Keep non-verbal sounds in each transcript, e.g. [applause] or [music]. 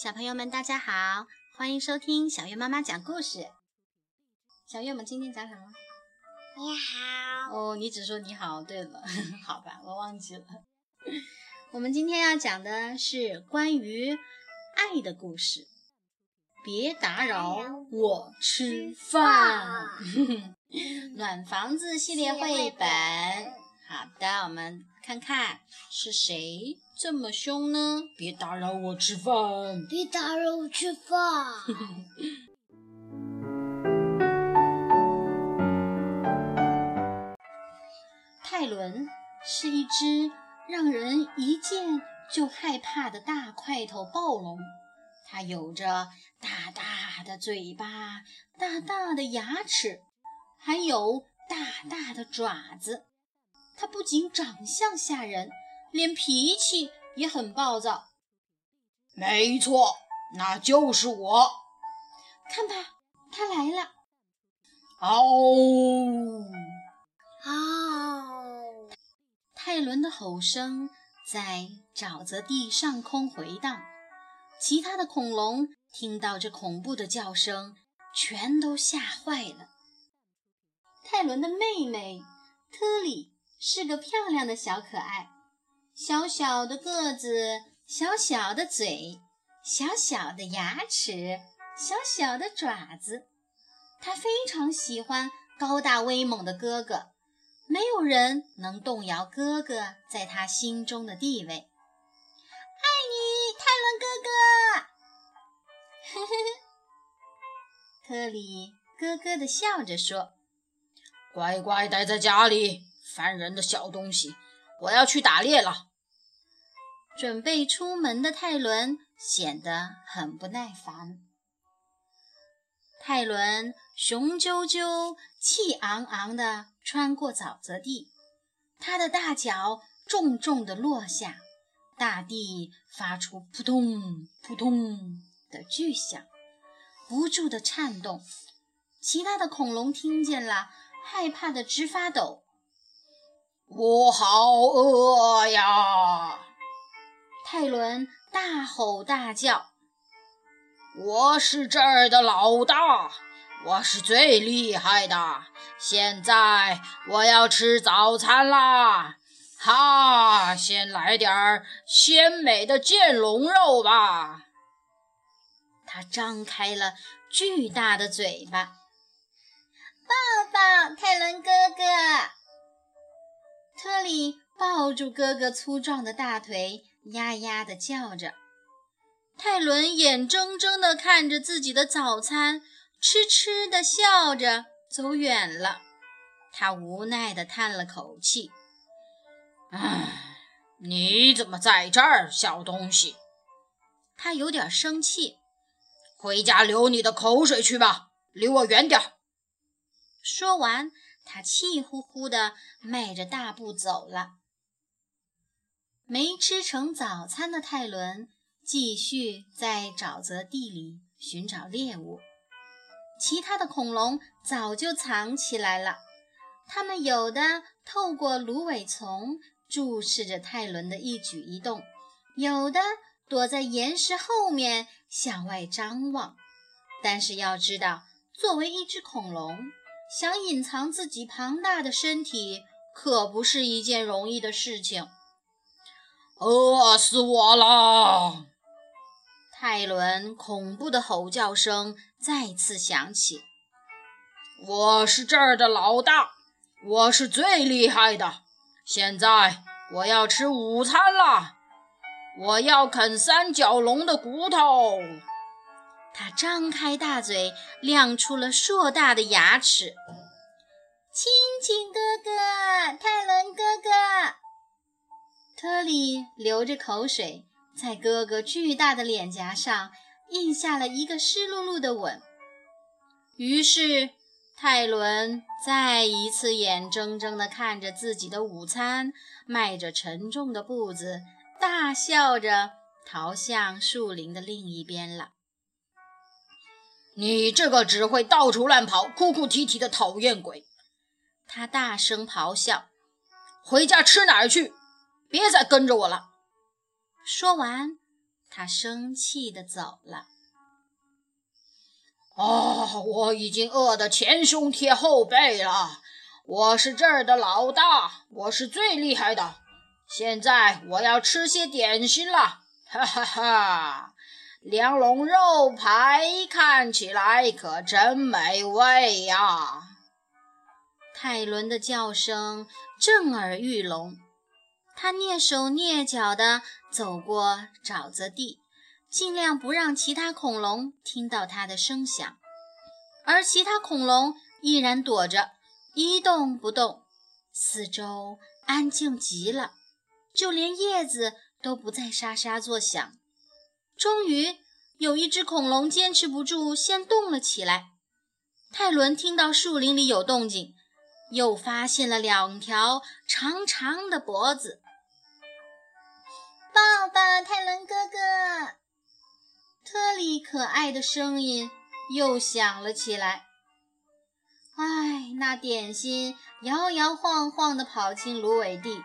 小朋友们，大家好，欢迎收听小月妈妈讲故事。小月，我们今天讲什么？你好。哦，你只说你好。对了，[laughs] 好吧，我忘记了。[laughs] 我们今天要讲的是关于爱的故事。别打扰我吃饭。[laughs] 暖房子系列绘本。好的，我们看看是谁。这么凶呢？别打扰我吃饭！别打扰我吃饭！[laughs] 泰伦是一只让人一见就害怕的大块头暴龙，它有着大大的嘴巴、大大的牙齿，还有大大的爪子。它不仅长相吓人。连脾气也很暴躁。没错，那就是我。看吧，他来了！嗷！嗷！泰伦的吼声在沼泽地上空回荡，其他的恐龙听到这恐怖的叫声，全都吓坏了。泰伦的妹妹特里是个漂亮的小可爱。小小的个子，小小的嘴，小小的牙齿，小小的爪子，他非常喜欢高大威猛的哥哥，没有人能动摇哥哥在他心中的地位。爱你，泰伦哥哥！呵呵呵，特里咯咯地笑着说：“乖乖待在家里，烦人的小东西！我要去打猎了。”准备出门的泰伦显得很不耐烦。泰伦雄赳赳、气昂昂地穿过沼泽地，他的大脚重重地落下，大地发出扑通扑通的巨响，不住地颤动。其他的恐龙听见了，害怕得直发抖。我好饿呀！泰伦大吼大叫：“我是这儿的老大，我是最厉害的！现在我要吃早餐啦！哈，先来点儿鲜美的剑龙肉吧！”他张开了巨大的嘴巴，抱抱泰伦哥哥。特里抱住哥哥粗壮的大腿。呀呀地叫着，泰伦眼睁睁地看着自己的早餐，痴痴地笑着走远了。他无奈地叹了口气：“唉，你怎么在这儿，小东西？”他有点生气：“回家流你的口水去吧，离我远点儿。”说完，他气呼呼地迈着大步走了。没吃成早餐的泰伦继续在沼泽地里寻找猎物。其他的恐龙早就藏起来了，它们有的透过芦苇丛注视着泰伦的一举一动，有的躲在岩石后面向外张望。但是要知道，作为一只恐龙，想隐藏自己庞大的身体，可不是一件容易的事情。饿死我了！泰伦恐怖的吼叫声再次响起。我是这儿的老大，我是最厉害的。现在我要吃午餐了，我要啃三角龙的骨头。他张开大嘴，亮出了硕大的牙齿。亲亲哥哥，泰伦哥哥。特里流着口水，在哥哥巨大的脸颊上印下了一个湿漉漉的吻。于是，泰伦再一次眼睁睁地看着自己的午餐，迈着沉重的步子，大笑着逃向树林的另一边了。你这个只会到处乱跑、哭哭啼啼的讨厌鬼！他大声咆哮：“回家吃哪儿去！”别再跟着我了！说完，他生气地走了。啊！我已经饿得前胸贴后背了。我是这儿的老大，我是最厉害的。现在我要吃些点心了。哈哈哈！梁龙肉排看起来可真美味呀！泰伦的叫声震耳欲聋，他蹑手蹑脚地走过沼泽地。尽量不让其他恐龙听到他的声响，而其他恐龙依然躲着，一动不动，四周安静极了，就连叶子都不再沙沙作响。终于，有一只恐龙坚持不住，先动了起来。泰伦听到树林里有动静，又发现了两条长长的脖子。抱抱，泰伦哥哥！特里可爱的声音又响了起来。唉，那点心摇摇晃晃地跑进芦苇地，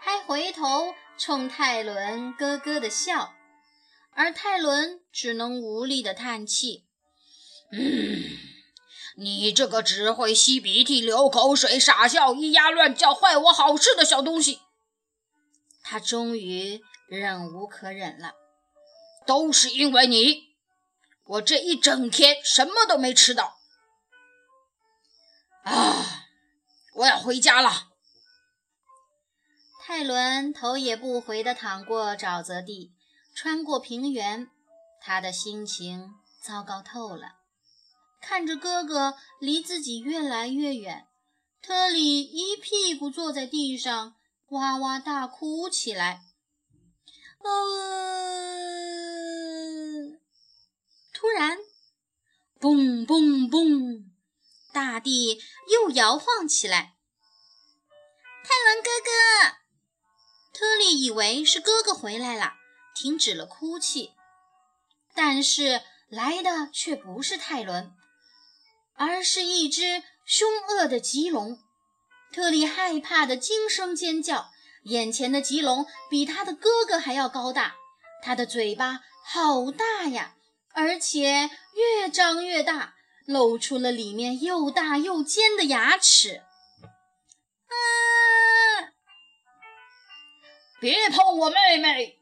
还回头冲泰伦咯咯地笑，而泰伦只能无力地叹气：“嗯，你这个只会吸鼻涕、流口水、傻笑、咿呀乱叫、坏我好事的小东西。”他终于忍无可忍了。都是因为你，我这一整天什么都没吃到。啊，我要回家了。泰伦头也不回地淌过沼泽地，穿过平原，他的心情糟糕透了。看着哥哥离自己越来越远，特里一屁股坐在地上，哇哇大哭起来。突然，嘣嘣嘣，大地又摇晃起来。泰伦哥哥，特利以为是哥哥回来了，停止了哭泣。但是来的却不是泰伦，而是一只凶恶的棘龙。特利害怕的惊声尖叫。眼前的棘龙比他的哥哥还要高大，他的嘴巴好大呀，而且越张越大，露出了里面又大又尖的牙齿。啊！别碰我妹妹！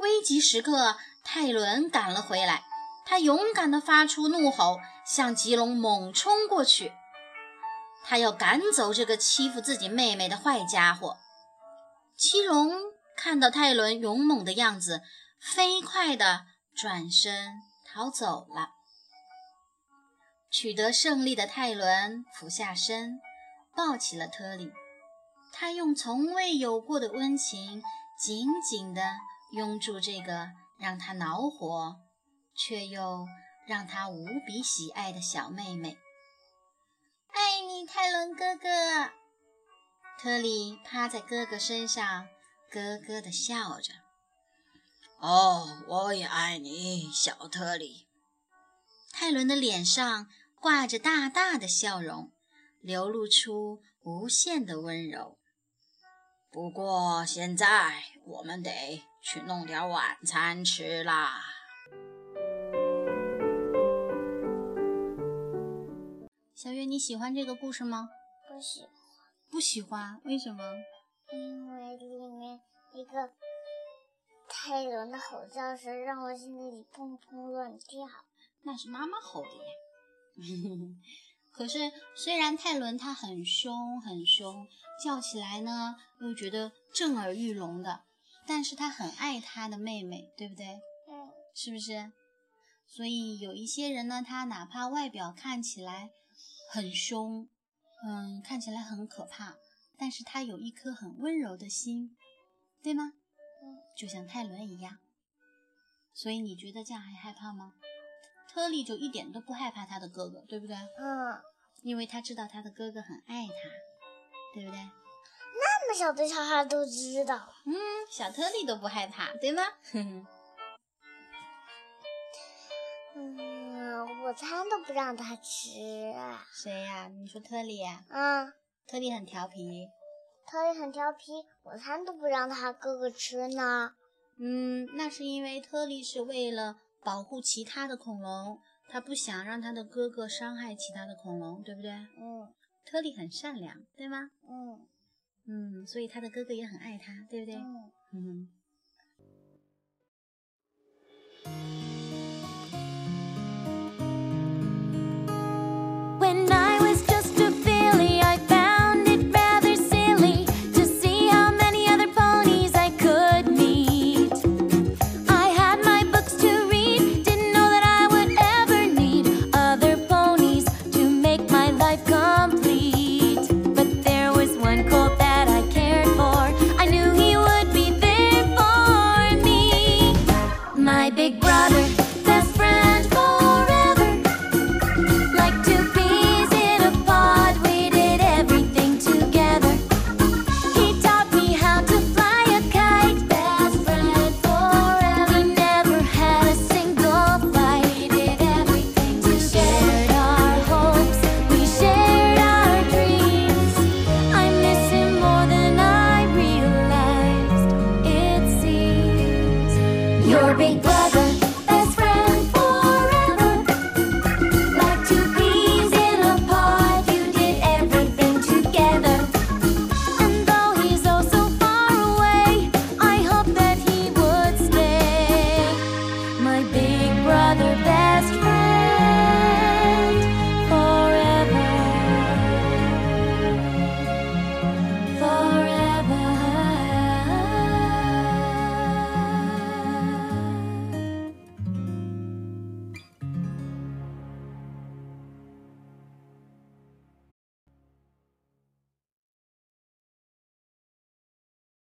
危急时刻，泰伦赶了回来，他勇敢地发出怒吼，向吉龙猛冲过去。他要赶走这个欺负自己妹妹的坏家伙。七龙看到泰伦勇猛的样子，飞快地转身逃走了。取得胜利的泰伦俯下身，抱起了特里。他用从未有过的温情，紧紧地拥住这个让他恼火，却又让他无比喜爱的小妹妹。爱你，泰伦哥哥。特里趴在哥哥身上，咯咯地笑着。哦，我也爱你，小特里。泰伦的脸上挂着大大的笑容，流露出无限的温柔。不过现在我们得去弄点晚餐吃啦。小月，你喜欢这个故事吗？不喜欢。不喜欢？为什么？因为里面一个泰伦的吼叫声让我心里砰砰乱跳。那是妈妈吼的呀。[laughs] 可是虽然泰伦他很凶很凶，叫起来呢又觉得震耳欲聋的，但是他很爱他的妹妹，对不对？嗯。是不是？所以有一些人呢，他哪怕外表看起来很凶。嗯，看起来很可怕，但是他有一颗很温柔的心，对吗？嗯，就像泰伦一样。所以你觉得这样还害怕吗？特利就一点都不害怕他的哥哥，对不对？嗯，因为他知道他的哥哥很爱他，对不对？那么小的小孩都知道。嗯，小特利都不害怕，对吗？哼 [laughs] 哼。午餐都不让他吃，谁呀？你说特里呀？嗯，特里很调皮。特里很调皮，午餐都不让他哥哥吃呢。嗯，那是因为特利是为了保护其他的恐龙，他不想让他的哥哥伤害其他的恐龙，对不对？嗯特利很善良，对吗？嗯嗯，所以他的哥哥也很爱他，对不对？嗯。嗯。